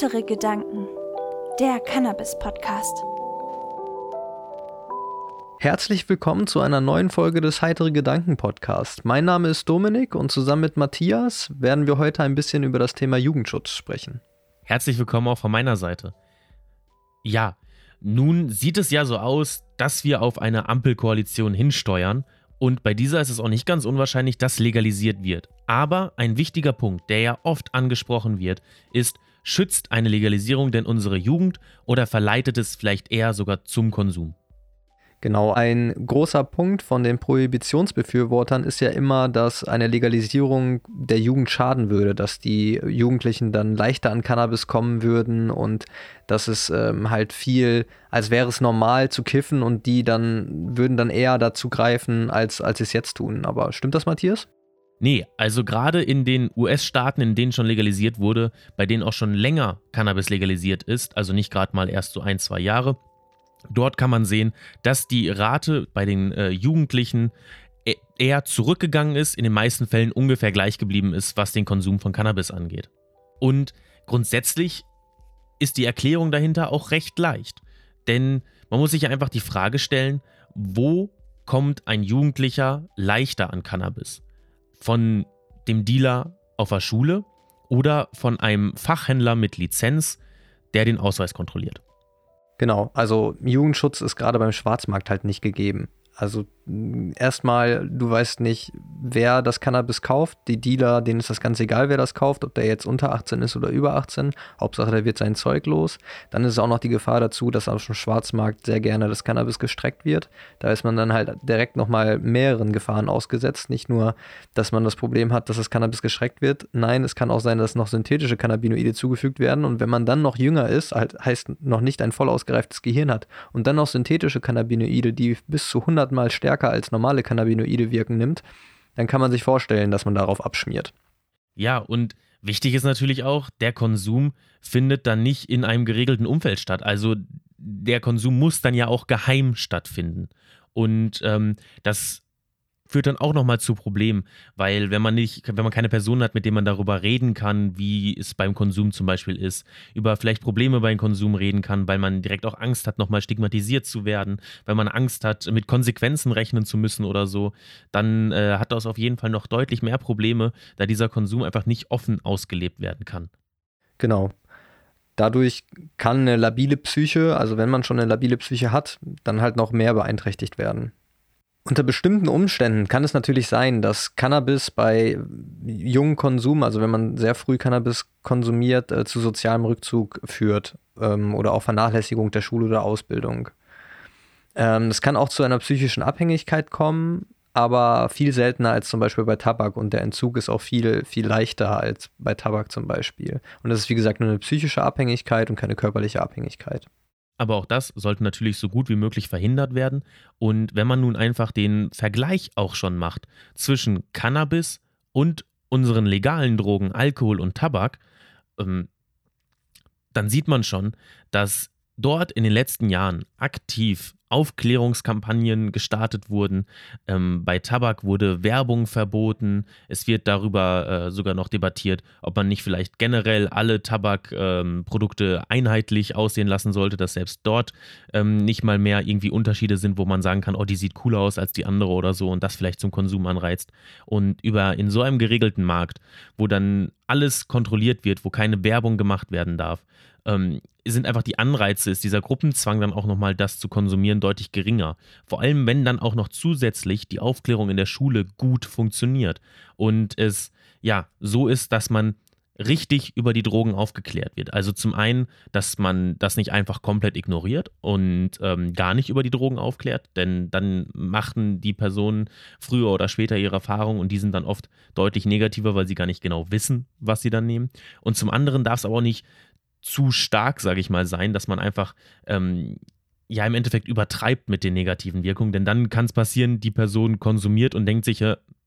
Heitere Gedanken, der Cannabis-Podcast. Herzlich willkommen zu einer neuen Folge des Heitere Gedanken Podcast. Mein Name ist Dominik und zusammen mit Matthias werden wir heute ein bisschen über das Thema Jugendschutz sprechen. Herzlich willkommen auch von meiner Seite. Ja, nun sieht es ja so aus, dass wir auf eine Ampelkoalition hinsteuern und bei dieser ist es auch nicht ganz unwahrscheinlich, dass legalisiert wird. Aber ein wichtiger Punkt, der ja oft angesprochen wird, ist, schützt eine Legalisierung denn unsere Jugend oder verleitet es vielleicht eher sogar zum Konsum? Genau, ein großer Punkt von den Prohibitionsbefürwortern ist ja immer, dass eine Legalisierung der Jugend schaden würde, dass die Jugendlichen dann leichter an Cannabis kommen würden und dass es ähm, halt viel, als wäre es normal zu kiffen und die dann würden dann eher dazu greifen, als, als sie es jetzt tun. Aber stimmt das, Matthias? Nee, also gerade in den US-Staaten, in denen schon legalisiert wurde, bei denen auch schon länger Cannabis legalisiert ist, also nicht gerade mal erst so ein, zwei Jahre, Dort kann man sehen, dass die Rate bei den äh, Jugendlichen e-, eher zurückgegangen ist, in den meisten Fällen ungefähr gleich geblieben ist, was den Konsum von Cannabis angeht. Und grundsätzlich ist die Erklärung dahinter auch recht leicht. Denn man muss sich ja einfach die Frage stellen, wo kommt ein Jugendlicher leichter an Cannabis? Von dem Dealer auf der Schule oder von einem Fachhändler mit Lizenz, der den Ausweis kontrolliert? Genau, also Jugendschutz ist gerade beim Schwarzmarkt halt nicht gegeben. Also erstmal, du weißt nicht, wer das Cannabis kauft. Die Dealer, denen ist das ganz egal, wer das kauft, ob der jetzt unter 18 ist oder über 18. Hauptsache, der wird sein Zeug los. Dann ist auch noch die Gefahr dazu, dass auf dem Schwarzmarkt sehr gerne das Cannabis gestreckt wird. Da ist man dann halt direkt nochmal mehreren Gefahren ausgesetzt. Nicht nur, dass man das Problem hat, dass das Cannabis gestreckt wird. Nein, es kann auch sein, dass noch synthetische Cannabinoide zugefügt werden. Und wenn man dann noch jünger ist, halt heißt noch nicht ein voll ausgereiftes Gehirn hat und dann noch synthetische Cannabinoide, die bis zu 100 Mal stärker als normale Cannabinoide wirken, nimmt, dann kann man sich vorstellen, dass man darauf abschmiert. Ja, und wichtig ist natürlich auch, der Konsum findet dann nicht in einem geregelten Umfeld statt. Also der Konsum muss dann ja auch geheim stattfinden. Und ähm, das führt dann auch nochmal zu Problemen, weil wenn man nicht, wenn man keine Person hat, mit dem man darüber reden kann, wie es beim Konsum zum Beispiel ist, über vielleicht Probleme beim Konsum reden kann, weil man direkt auch Angst hat, nochmal stigmatisiert zu werden, weil man Angst hat, mit Konsequenzen rechnen zu müssen oder so, dann äh, hat das auf jeden Fall noch deutlich mehr Probleme, da dieser Konsum einfach nicht offen ausgelebt werden kann. Genau. Dadurch kann eine labile Psyche, also wenn man schon eine labile Psyche hat, dann halt noch mehr beeinträchtigt werden. Unter bestimmten Umständen kann es natürlich sein, dass Cannabis bei jungen Konsum, also wenn man sehr früh Cannabis konsumiert, äh, zu sozialem Rückzug führt ähm, oder auch Vernachlässigung der Schule oder Ausbildung. Ähm, kann auch zu einer psychischen Abhängigkeit kommen, aber viel seltener als zum Beispiel bei Tabak und der Entzug ist auch viel, viel leichter als bei Tabak zum Beispiel. Und das ist wie gesagt nur eine psychische Abhängigkeit und keine körperliche Abhängigkeit. Aber auch das sollte natürlich so gut wie möglich verhindert werden. Und wenn man nun einfach den Vergleich auch schon macht zwischen Cannabis und unseren legalen Drogen, Alkohol und Tabak, ähm, dann sieht man schon, dass dort in den letzten Jahren aktiv Aufklärungskampagnen gestartet wurden. Ähm, bei Tabak wurde Werbung verboten. Es wird darüber äh, sogar noch debattiert, ob man nicht vielleicht generell alle Tabakprodukte ähm, einheitlich aussehen lassen sollte, dass selbst dort ähm, nicht mal mehr irgendwie Unterschiede sind, wo man sagen kann, oh, die sieht cooler aus als die andere oder so und das vielleicht zum Konsum anreizt. Und über in so einem geregelten Markt, wo dann alles kontrolliert wird, wo keine Werbung gemacht werden darf, ähm, sind einfach die Anreize, ist dieser Gruppenzwang dann auch nochmal das zu konsumieren deutlich geringer. Vor allem, wenn dann auch noch zusätzlich die Aufklärung in der Schule gut funktioniert und es ja so ist, dass man richtig über die Drogen aufgeklärt wird. Also zum einen, dass man das nicht einfach komplett ignoriert und ähm, gar nicht über die Drogen aufklärt, denn dann machen die Personen früher oder später ihre Erfahrungen und die sind dann oft deutlich negativer, weil sie gar nicht genau wissen, was sie dann nehmen. Und zum anderen darf es aber auch nicht zu stark, sage ich mal, sein, dass man einfach ähm, ja im Endeffekt übertreibt mit den negativen Wirkungen, denn dann kann es passieren, die Person konsumiert und denkt sich,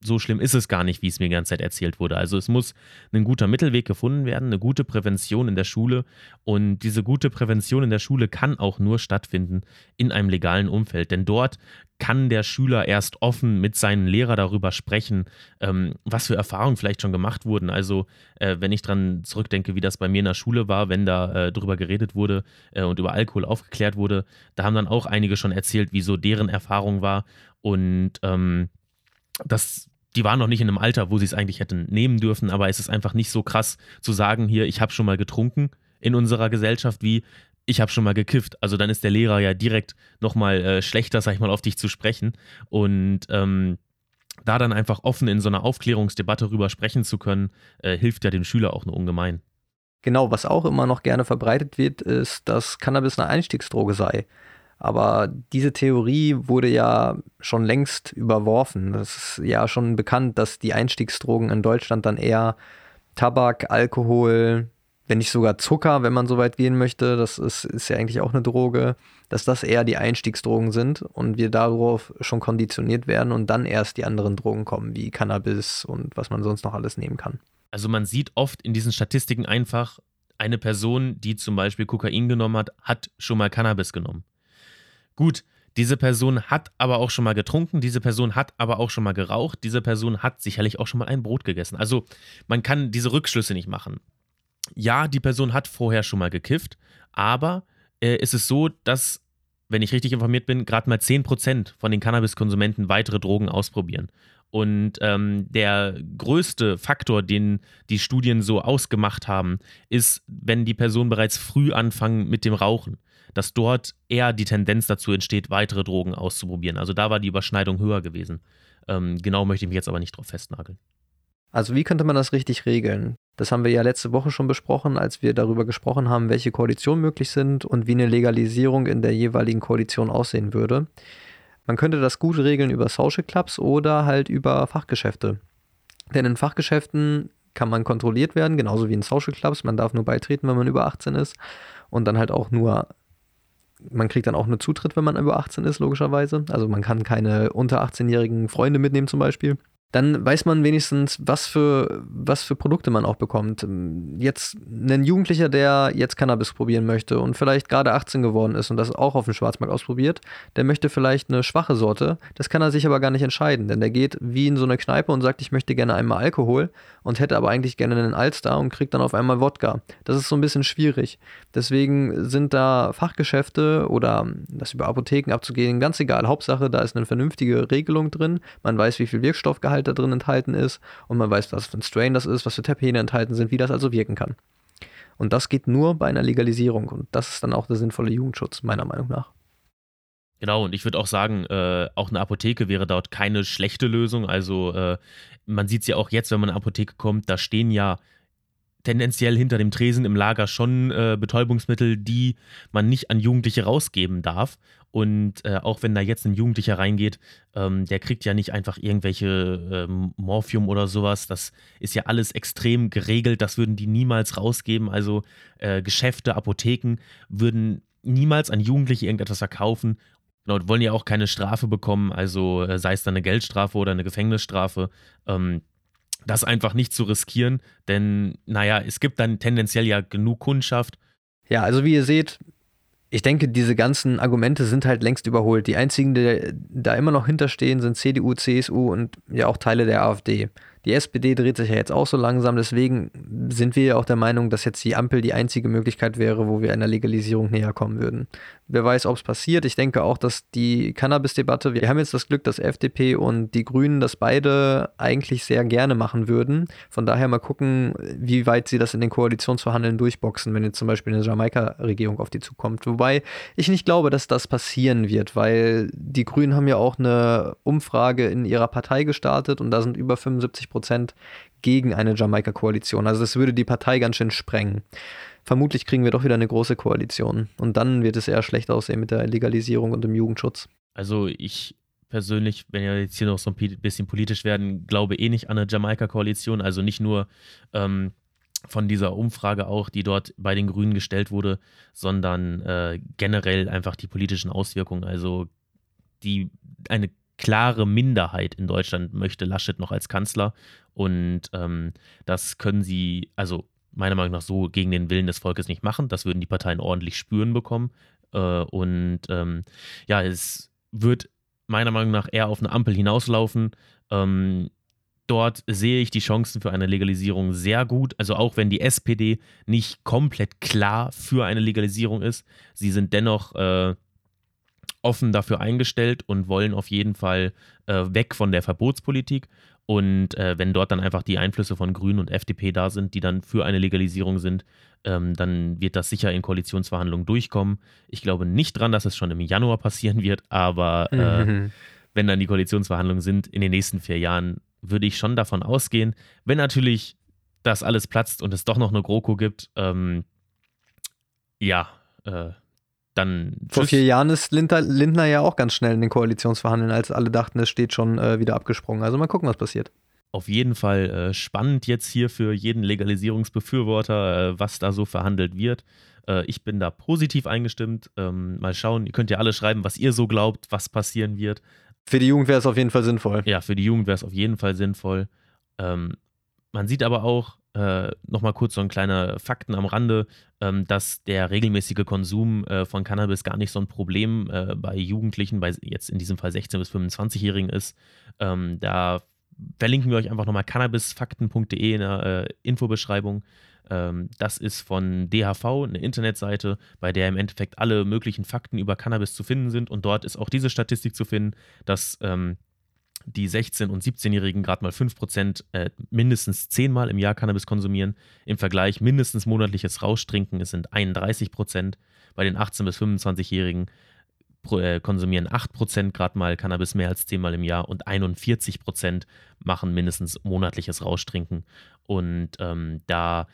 so schlimm ist es gar nicht, wie es mir die ganze Zeit erzählt wurde. Also es muss ein guter Mittelweg gefunden werden, eine gute Prävention in der Schule. Und diese gute Prävention in der Schule kann auch nur stattfinden in einem legalen Umfeld. Denn dort kann der Schüler erst offen mit seinen Lehrer darüber sprechen, ähm, was für Erfahrungen vielleicht schon gemacht wurden. Also äh, wenn ich dran zurückdenke, wie das bei mir in der Schule war, wenn da äh, drüber geredet wurde äh, und über Alkohol aufgeklärt wurde, da haben dann auch einige schon erzählt, wie so deren Erfahrung war. Und ähm, das, die waren noch nicht in einem Alter, wo sie es eigentlich hätten nehmen dürfen, aber es ist einfach nicht so krass zu sagen, hier, ich habe schon mal getrunken in unserer Gesellschaft, wie ich habe schon mal gekifft. Also dann ist der Lehrer ja direkt nochmal äh, schlechter, sag ich mal, auf dich zu sprechen. Und ähm, da dann einfach offen in so einer Aufklärungsdebatte rüber sprechen zu können, äh, hilft ja dem Schüler auch nur ungemein. Genau, was auch immer noch gerne verbreitet wird, ist, dass Cannabis eine Einstiegsdroge sei. Aber diese Theorie wurde ja schon längst überworfen. Es ist ja schon bekannt, dass die Einstiegsdrogen in Deutschland dann eher Tabak, Alkohol, wenn nicht sogar Zucker, wenn man so weit gehen möchte, das ist, ist ja eigentlich auch eine Droge, dass das eher die Einstiegsdrogen sind und wir darauf schon konditioniert werden und dann erst die anderen Drogen kommen, wie Cannabis und was man sonst noch alles nehmen kann. Also man sieht oft in diesen Statistiken einfach, eine Person, die zum Beispiel Kokain genommen hat, hat schon mal Cannabis genommen. Gut, diese Person hat aber auch schon mal getrunken, diese Person hat aber auch schon mal geraucht, diese Person hat sicherlich auch schon mal ein Brot gegessen. Also man kann diese Rückschlüsse nicht machen. Ja, die Person hat vorher schon mal gekifft, aber äh, ist es so, dass, wenn ich richtig informiert bin, gerade mal 10% von den Cannabiskonsumenten weitere Drogen ausprobieren. Und ähm, der größte Faktor, den die Studien so ausgemacht haben, ist, wenn die Personen bereits früh anfangen mit dem Rauchen dass dort eher die Tendenz dazu entsteht, weitere Drogen auszuprobieren. Also da war die Überschneidung höher gewesen. Ähm, genau möchte ich mich jetzt aber nicht drauf festnageln. Also wie könnte man das richtig regeln? Das haben wir ja letzte Woche schon besprochen, als wir darüber gesprochen haben, welche Koalitionen möglich sind und wie eine Legalisierung in der jeweiligen Koalition aussehen würde. Man könnte das gut regeln über Social Clubs oder halt über Fachgeschäfte. Denn in Fachgeschäften kann man kontrolliert werden, genauso wie in Social Clubs. Man darf nur beitreten, wenn man über 18 ist und dann halt auch nur man kriegt dann auch nur Zutritt, wenn man über 18 ist, logischerweise. Also man kann keine unter 18-jährigen Freunde mitnehmen zum Beispiel dann weiß man wenigstens, was für, was für Produkte man auch bekommt. Jetzt ein Jugendlicher, der jetzt Cannabis probieren möchte und vielleicht gerade 18 geworden ist und das auch auf dem Schwarzmarkt ausprobiert, der möchte vielleicht eine schwache Sorte. Das kann er sich aber gar nicht entscheiden, denn der geht wie in so eine Kneipe und sagt, ich möchte gerne einmal Alkohol und hätte aber eigentlich gerne einen Alster und kriegt dann auf einmal Wodka. Das ist so ein bisschen schwierig. Deswegen sind da Fachgeschäfte oder das über Apotheken abzugehen ganz egal. Hauptsache, da ist eine vernünftige Regelung drin. Man weiß, wie viel Wirkstoffgehalt Inhalt da drin enthalten ist und man weiß, was für ein Strain das ist, was für Terpene enthalten sind, wie das also wirken kann. Und das geht nur bei einer Legalisierung und das ist dann auch der sinnvolle Jugendschutz, meiner Meinung nach. Genau, und ich würde auch sagen, äh, auch eine Apotheke wäre dort keine schlechte Lösung. Also äh, man sieht es ja auch jetzt, wenn man in eine Apotheke kommt, da stehen ja tendenziell hinter dem Tresen im Lager schon äh, Betäubungsmittel, die man nicht an Jugendliche rausgeben darf. Und äh, auch wenn da jetzt ein Jugendlicher reingeht, ähm, der kriegt ja nicht einfach irgendwelche ähm, Morphium oder sowas. Das ist ja alles extrem geregelt. Das würden die niemals rausgeben. Also äh, Geschäfte, Apotheken würden niemals an Jugendliche irgendetwas verkaufen. Genau, wollen ja auch keine Strafe bekommen, also äh, sei es dann eine Geldstrafe oder eine Gefängnisstrafe. Ähm, das einfach nicht zu riskieren, denn naja, es gibt dann tendenziell ja genug Kundschaft. Ja, also wie ihr seht, ich denke, diese ganzen Argumente sind halt längst überholt. Die einzigen, die da immer noch hinterstehen, sind CDU, CSU und ja auch Teile der AfD. Die SPD dreht sich ja jetzt auch so langsam, deswegen sind wir ja auch der Meinung, dass jetzt die Ampel die einzige Möglichkeit wäre, wo wir einer Legalisierung näher kommen würden. Wer weiß, ob es passiert. Ich denke auch, dass die Cannabis-Debatte, wir haben jetzt das Glück, dass FDP und die Grünen das beide eigentlich sehr gerne machen würden. Von daher mal gucken, wie weit sie das in den Koalitionsverhandeln durchboxen, wenn jetzt zum Beispiel eine Jamaika-Regierung auf die zukommt. Wobei ich nicht glaube, dass das passieren wird, weil die Grünen haben ja auch eine Umfrage in ihrer Partei gestartet und da sind über 75 Prozent gegen eine Jamaika-Koalition. Also das würde die Partei ganz schön sprengen. Vermutlich kriegen wir doch wieder eine große Koalition. Und dann wird es eher schlecht aussehen mit der Legalisierung und dem Jugendschutz. Also ich persönlich, wenn wir jetzt hier noch so ein bisschen politisch werden, glaube eh nicht an eine Jamaika-Koalition. Also nicht nur ähm, von dieser Umfrage auch, die dort bei den Grünen gestellt wurde, sondern äh, generell einfach die politischen Auswirkungen. Also die eine klare Minderheit in Deutschland möchte Laschet noch als Kanzler. Und ähm, das können sie, also meiner Meinung nach, so gegen den Willen des Volkes nicht machen. Das würden die Parteien ordentlich spüren bekommen. Äh, und ähm, ja, es wird meiner Meinung nach eher auf eine Ampel hinauslaufen. Ähm, dort sehe ich die Chancen für eine Legalisierung sehr gut. Also auch wenn die SPD nicht komplett klar für eine Legalisierung ist, sie sind dennoch äh, offen dafür eingestellt und wollen auf jeden Fall äh, weg von der Verbotspolitik. Und äh, wenn dort dann einfach die Einflüsse von Grünen und FDP da sind, die dann für eine Legalisierung sind, ähm, dann wird das sicher in Koalitionsverhandlungen durchkommen. Ich glaube nicht dran, dass es schon im Januar passieren wird, aber äh, mhm. wenn dann die Koalitionsverhandlungen sind in den nächsten vier Jahren, würde ich schon davon ausgehen, wenn natürlich das alles platzt und es doch noch eine GroKo gibt, ähm, ja, äh, dann. Vor vier Jahren ist Lindner, Lindner, ja auch ganz schnell in den Koalitionsverhandlungen, als alle dachten, es steht schon äh, wieder abgesprungen. Also mal gucken, was passiert. Auf jeden Fall äh, spannend jetzt hier für jeden Legalisierungsbefürworter, äh, was da so verhandelt wird. Äh, ich bin da positiv eingestimmt. Ähm, mal schauen, ihr könnt ja alle schreiben, was ihr so glaubt, was passieren wird. Für die Jugend wäre es auf jeden Fall sinnvoll. Ja, für die Jugend wäre es auf jeden Fall sinnvoll. Ähm, man sieht aber auch, äh, nochmal kurz so ein kleiner Fakten am Rande, ähm, dass der regelmäßige Konsum äh, von Cannabis gar nicht so ein Problem äh, bei Jugendlichen, bei jetzt in diesem Fall 16- bis 25-Jährigen ist. Ähm, da verlinken wir euch einfach nochmal cannabisfakten.de in der äh, Infobeschreibung. Ähm, das ist von DHV, eine Internetseite, bei der im Endeffekt alle möglichen Fakten über Cannabis zu finden sind. Und dort ist auch diese Statistik zu finden, dass ähm, die 16- und 17-Jährigen gerade mal 5% äh, mindestens 10 Mal im Jahr Cannabis konsumieren. Im Vergleich mindestens monatliches Rauschtrinken, es sind 31%. Bei den 18- bis 25-Jährigen äh, konsumieren 8% gerade mal Cannabis mehr als 10 Mal im Jahr und 41% machen mindestens monatliches Rauschtrinken. Und ähm, da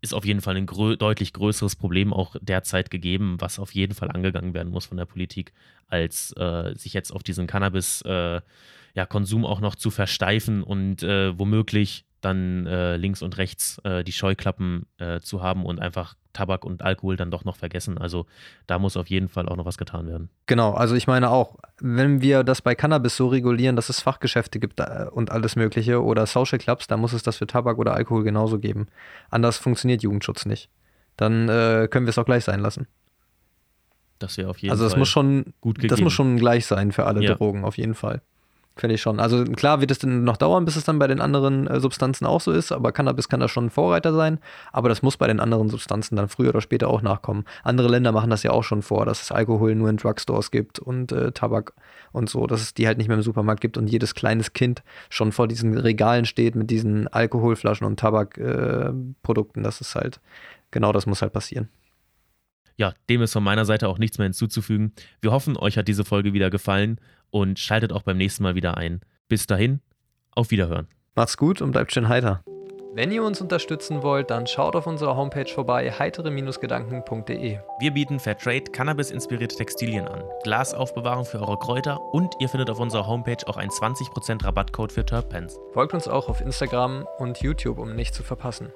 ist auf jeden Fall ein grö deutlich größeres Problem auch derzeit gegeben, was auf jeden Fall angegangen werden muss von der Politik, als äh, sich jetzt auf diesen Cannabis-Konsum äh, ja, auch noch zu versteifen und äh, womöglich dann äh, links und rechts äh, die Scheuklappen äh, zu haben und einfach Tabak und Alkohol dann doch noch vergessen. Also da muss auf jeden Fall auch noch was getan werden. Genau, also ich meine auch, wenn wir das bei Cannabis so regulieren, dass es Fachgeschäfte gibt äh, und alles Mögliche oder Social Clubs, dann muss es das für Tabak oder Alkohol genauso geben. Anders funktioniert Jugendschutz nicht. Dann äh, können wir es auch gleich sein lassen. Das wäre auf jeden Fall. Also das muss schon, gut gegeben. das muss schon gleich sein für alle ja. Drogen, auf jeden Fall. Finde ich schon. Also klar wird es dann noch dauern, bis es dann bei den anderen äh, Substanzen auch so ist, aber Cannabis kann da schon ein Vorreiter sein. Aber das muss bei den anderen Substanzen dann früher oder später auch nachkommen. Andere Länder machen das ja auch schon vor, dass es Alkohol nur in Drugstores gibt und äh, Tabak und so, dass es die halt nicht mehr im Supermarkt gibt und jedes kleines Kind schon vor diesen Regalen steht mit diesen Alkoholflaschen und Tabakprodukten. Äh, das ist halt, genau das muss halt passieren ja, dem ist von meiner Seite auch nichts mehr hinzuzufügen. Wir hoffen, euch hat diese Folge wieder gefallen und schaltet auch beim nächsten Mal wieder ein. Bis dahin, auf Wiederhören. Macht's gut und bleibt schön heiter. Wenn ihr uns unterstützen wollt, dann schaut auf unserer Homepage vorbei, heitere-gedanken.de. Wir bieten Fairtrade Cannabis-inspirierte Textilien an, Glasaufbewahrung für eure Kräuter und ihr findet auf unserer Homepage auch einen 20% Rabattcode für Terpens. Folgt uns auch auf Instagram und YouTube, um nichts zu verpassen.